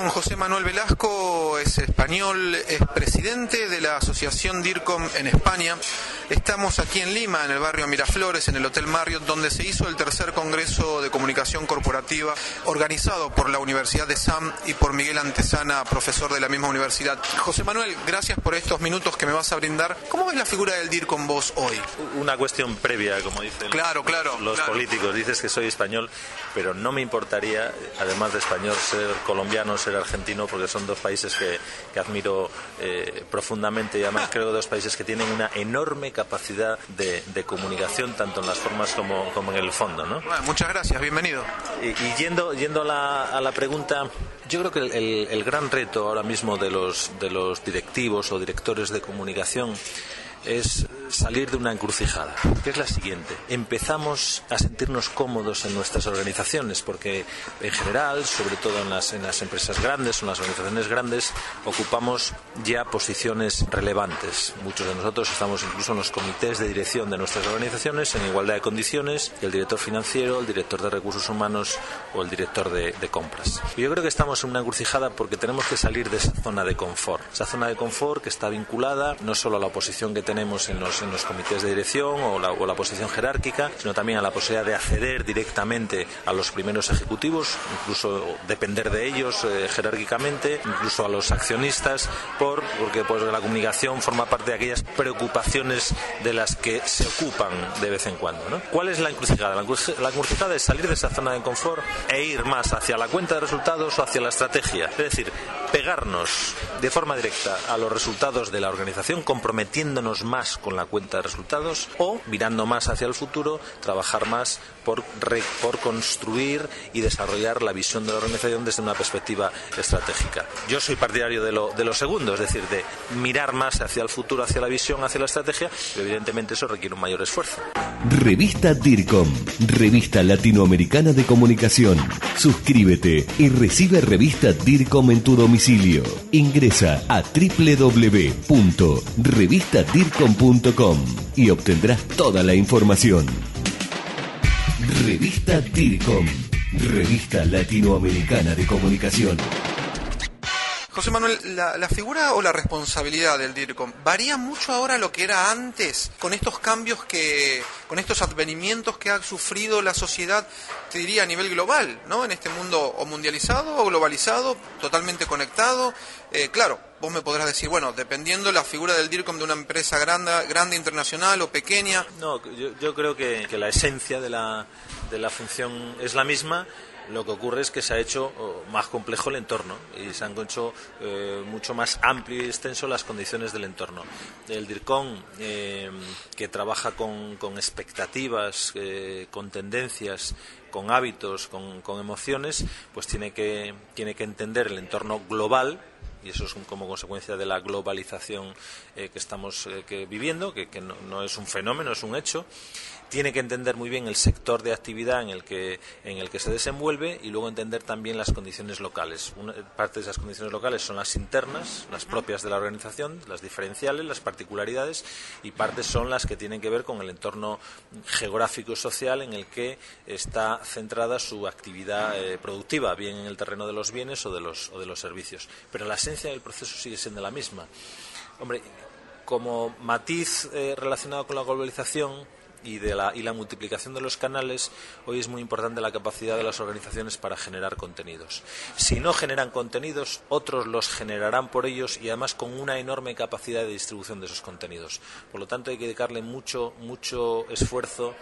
Con José Manuel Velasco, es español, es presidente de la Asociación DIRCOM en España. Estamos aquí en Lima, en el barrio Miraflores, en el Hotel Marriott, donde se hizo el tercer Congreso de Comunicación Corporativa organizado por la Universidad de SAM y por Miguel Antesana, profesor de la misma universidad. José Manuel, gracias por estos minutos que me vas a brindar. ¿Cómo ves la figura del DIRCOM vos hoy? Una cuestión previa, como dicen claro, claro, los claro. políticos. Dices que soy español, pero no me importaría, además de español, ser colombiano, ser argentino, porque son dos países que, que admiro eh, profundamente y además creo que dos países que tienen una enorme capacidad de, de comunicación, tanto en las formas como, como en el fondo. ¿no? Bueno, muchas gracias, bienvenido. Y, y yendo, yendo a, la, a la pregunta, yo creo que el, el- el gran reto ahora mismo de los, de los directivos o directores de comunicación es salir de una encrucijada, que es la siguiente. Empezamos a sentirnos cómodos en nuestras organizaciones, porque en general, sobre todo en las, en las empresas grandes o en las organizaciones grandes, ocupamos ya posiciones relevantes. Muchos de nosotros estamos incluso en los comités de dirección de nuestras organizaciones en igualdad de condiciones el director financiero, el director de recursos humanos o el director de, de compras. Yo creo que estamos en una encrucijada porque tenemos que salir de esa zona de confort. Esa zona de confort que está vinculada no solo a la posición que tenemos en los, en los comités de dirección o la, o la posición jerárquica, sino también a la posibilidad de acceder directamente a los primeros ejecutivos, incluso depender de ellos eh, jerárquicamente, incluso a los accionistas, por, porque pues, la comunicación forma parte de aquellas preocupaciones de las que se ocupan de vez en cuando. ¿no? ¿Cuál es la encrucijada? La encruci- la encrucijada es salir de esa zona de confort e ir más hacia la cuenta de resultados o hacia la estrategia. Es decir, pegarnos de forma directa a los resultados de la organización, comprometiéndonos más con la cuenta de resultados o mirando más hacia el futuro, trabajar más por, por construir y desarrollar la visión de la organización desde una perspectiva estratégica. Yo soy partidario de lo, de segundo, es decir, de mirar más hacia el futuro, hacia la visión, hacia la estrategia, pero evidentemente eso requiere un mayor esfuerzo. Revista DIRCOM, revista latinoamericana de comunicación. Suscríbete y recibe revista DIRCOM en tu domicilio. Ingresa a www.revistadircom.com y obtendrás toda la información. Revista DIRCOM, revista latinoamericana de comunicación. José Manuel, la, la figura o la responsabilidad del DIRCOM varía mucho ahora lo que era antes, con estos cambios que, con estos advenimientos que ha sufrido la sociedad, te diría a nivel global, ¿no? En este mundo o mundializado o globalizado, totalmente conectado. Eh, claro, vos me podrás decir, bueno, dependiendo la figura del DIRCOM de una empresa grande, grande internacional o pequeña, No, yo, yo creo que, que la esencia de la, de la función es la misma. Lo que ocurre es que se ha hecho oh, más complejo el entorno y se han hecho eh, mucho más amplio y extenso las condiciones del entorno. El DIRCON, eh, que trabaja con, expectativas, eh, con tendencias, con hábitos, con, emociones, pues tiene que, tiene que entender el entorno global y eso es un- como consecuencia de la globalización que estamos viviendo, que, no es un fenómeno, es un hecho. Tiene que entender muy bien el sector de actividad en el que, en el que se desenvuelve y luego entender también las condiciones locales. Una parte de esas condiciones locales son las internas, las propias de la organización, las diferenciales, las particularidades, y partes son las que tienen que ver con el entorno geográfico y social en el que está centrada su actividad eh, productiva, bien en el terreno de los bienes o de los, o de los servicios. Pero la esencia del proceso sigue siendo la misma. Hombre, como matiz eh, relacionado con la globalización y, de la, y la multiplicación de los canales, hoy es muy importante la capacidad de las organizaciones para generar contenidos. Si no generan contenidos, otros los generarán por ellos y además con una enorme capacidad de distribución de esos contenidos. Por lo tanto, hay que dedicarle mucho, mucho esfuerzo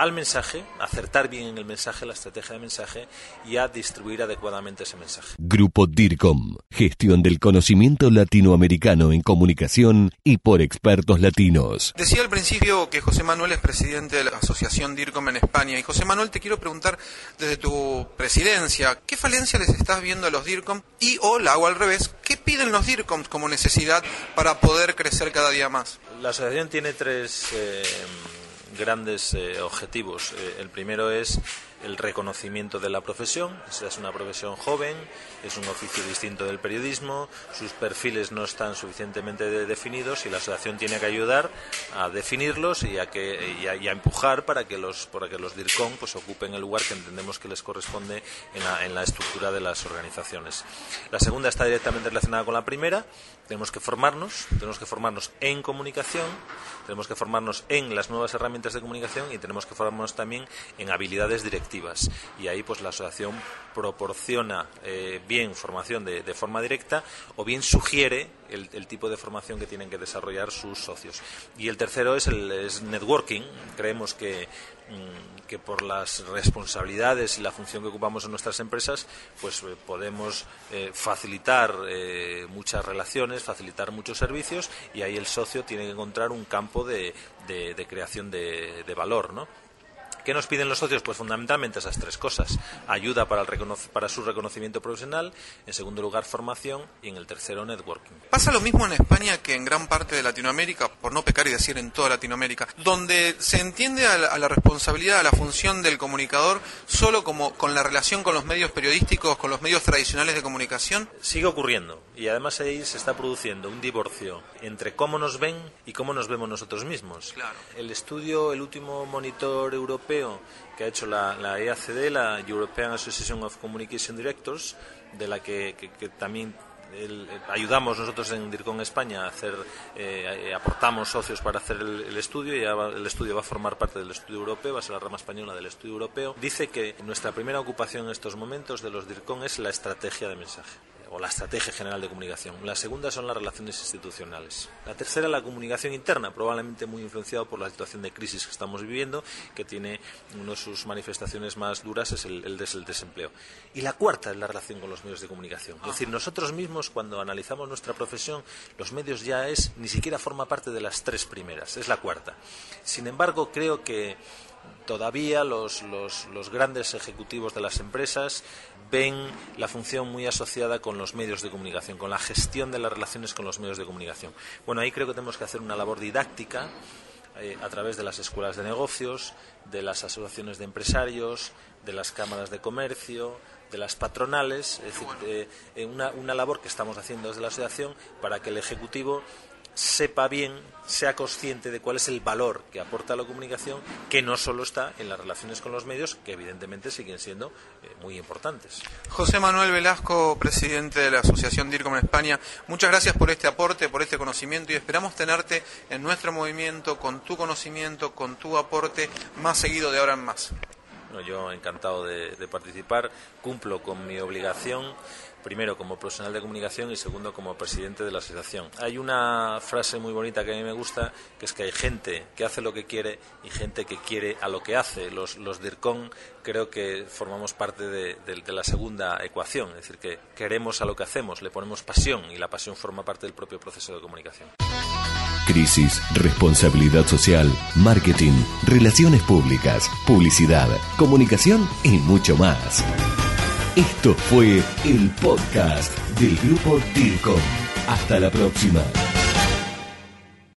al mensaje, acertar bien en el mensaje, la estrategia de mensaje y a distribuir adecuadamente ese mensaje. Grupo DIRCOM, gestión del conocimiento latinoamericano en comunicación y por expertos latinos. Decía al principio que José Manuel es presidente de la Asociación DIRCOM en España y José Manuel te quiero preguntar desde tu presidencia, ¿qué falencia les estás viendo a los DIRCOM y o la hago al revés, ¿qué piden los DIRCOM como necesidad para poder crecer cada día más? La asociación tiene tres eh, grandes eh, objetivos. Eh, el primero es el reconocimiento de la profesión. Esta es una profesión joven, es un oficio distinto del periodismo, sus perfiles no están suficientemente definidos y la asociación tiene que ayudar a definirlos y a, que, y a, empujar para que los, para que los DIRCOM pues, ocupen el lugar que entendemos que les corresponde en la, en la estructura de las organizaciones. La segunda está directamente relacionada con la primera. Tenemos que formarnos, tenemos que formarnos en comunicación, tenemos que formarnos en las nuevas herramientas de comunicación y tenemos que formarnos también en habilidades directivas y ahí pues la asociación proporciona eh, bien formación de, forma directa o bien sugiere el, tipo de formación que tienen que desarrollar sus socios. Y el tercero es el networking. Creemos que, mm, que por las responsabilidades y la función que ocupamos en nuestras empresas, pues eh, podemos eh, facilitar muchas relaciones, facilitar muchos servicios y ahí el socio tiene que encontrar un campo de, de creación de, de valor, ¿no? ¿Qué nos piden los socios? Pues fundamentalmente esas tres cosas. Ayuda para, el para su reconocimiento profesional, en segundo lugar formación y en el tercero networking. Pasa lo mismo en España que en gran parte de Latinoamérica, por no pecar y decir en toda Latinoamérica, donde se entiende a la, responsabilidad, a la función del comunicador solo como con la relación con los medios periodísticos, con los medios tradicionales de comunicación. Sigue ocurriendo y además ahí se está produciendo un divorcio entre cómo nos ven y cómo nos vemos nosotros mismos. Claro. El estudio, el último monitor europeo que ha hecho la, EACD, la European Association of Communication Directors, de la que, también ayudamos nosotros en DIRCON España a hacer, eh, aportamos socios para hacer el, estudio y el estudio va a formar parte del estudio europeo, va a ser la rama española del estudio europeo. Dice que nuestra primera ocupación en estos momentos de los DIRCON es la estrategia de mensaje o la estrategia general de comunicación. La segunda son las relaciones institucionales. La tercera, la comunicación interna, probablemente muy influenciado por la situación de crisis que estamos viviendo, que tiene una de sus manifestaciones más duras es el, el, desempleo. Y la cuarta es la relación con los medios de comunicación. Es decir, nosotros mismos cuando analizamos nuestra profesión, los medios ya es ni siquiera forma parte de las tres primeras, es la cuarta. Sin embargo, creo que todavía los, los, grandes ejecutivos de las empresas ven la función muy asociada con los medios de comunicación, con la gestión de las relaciones con los medios de comunicación. Bueno, ahí creo que tenemos que hacer una labor didáctica eh, a través de las escuelas de negocios, de las asociaciones de empresarios, de las cámaras de comercio, de las patronales, es decir, eh, una, una labor que estamos haciendo desde la asociación para que el Ejecutivo sepa bien, sea consciente de cuál es el valor que aporta la comunicación, que no solo está en las relaciones con los medios, que evidentemente siguen siendo eh, muy importantes. José Manuel Velasco, presidente de la Asociación DIRCOM en España, muchas gracias por este aporte, por este conocimiento y esperamos tenerte en nuestro movimiento con tu conocimiento, con tu aporte más seguido de ahora en más. yo encantado de participar, cumplo con mi obligación primero como profesional de comunicación y segundo como presidente de la asociación. Hay una frase muy bonita que a mí me gusta, que es que hay gente que hace lo que quiere y gente que quiere a lo que hace. Los, los DIRCON creo que formamos parte de, de la segunda ecuación, es decir, que queremos a lo que hacemos, le ponemos pasión y la pasión forma parte del propio proceso de comunicación. Crisis, responsabilidad social, marketing, relaciones públicas, publicidad, comunicación y mucho más. Esto fue el podcast del grupo DIRCOM. Hasta la próxima.